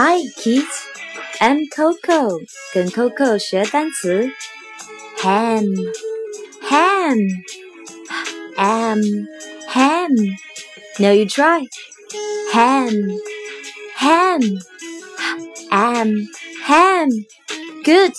Hi kids, I'm Coco，跟 Coco 学单词。Ham, ham, ham, ham. Now you try. Ham, ham, ham, ham. Good.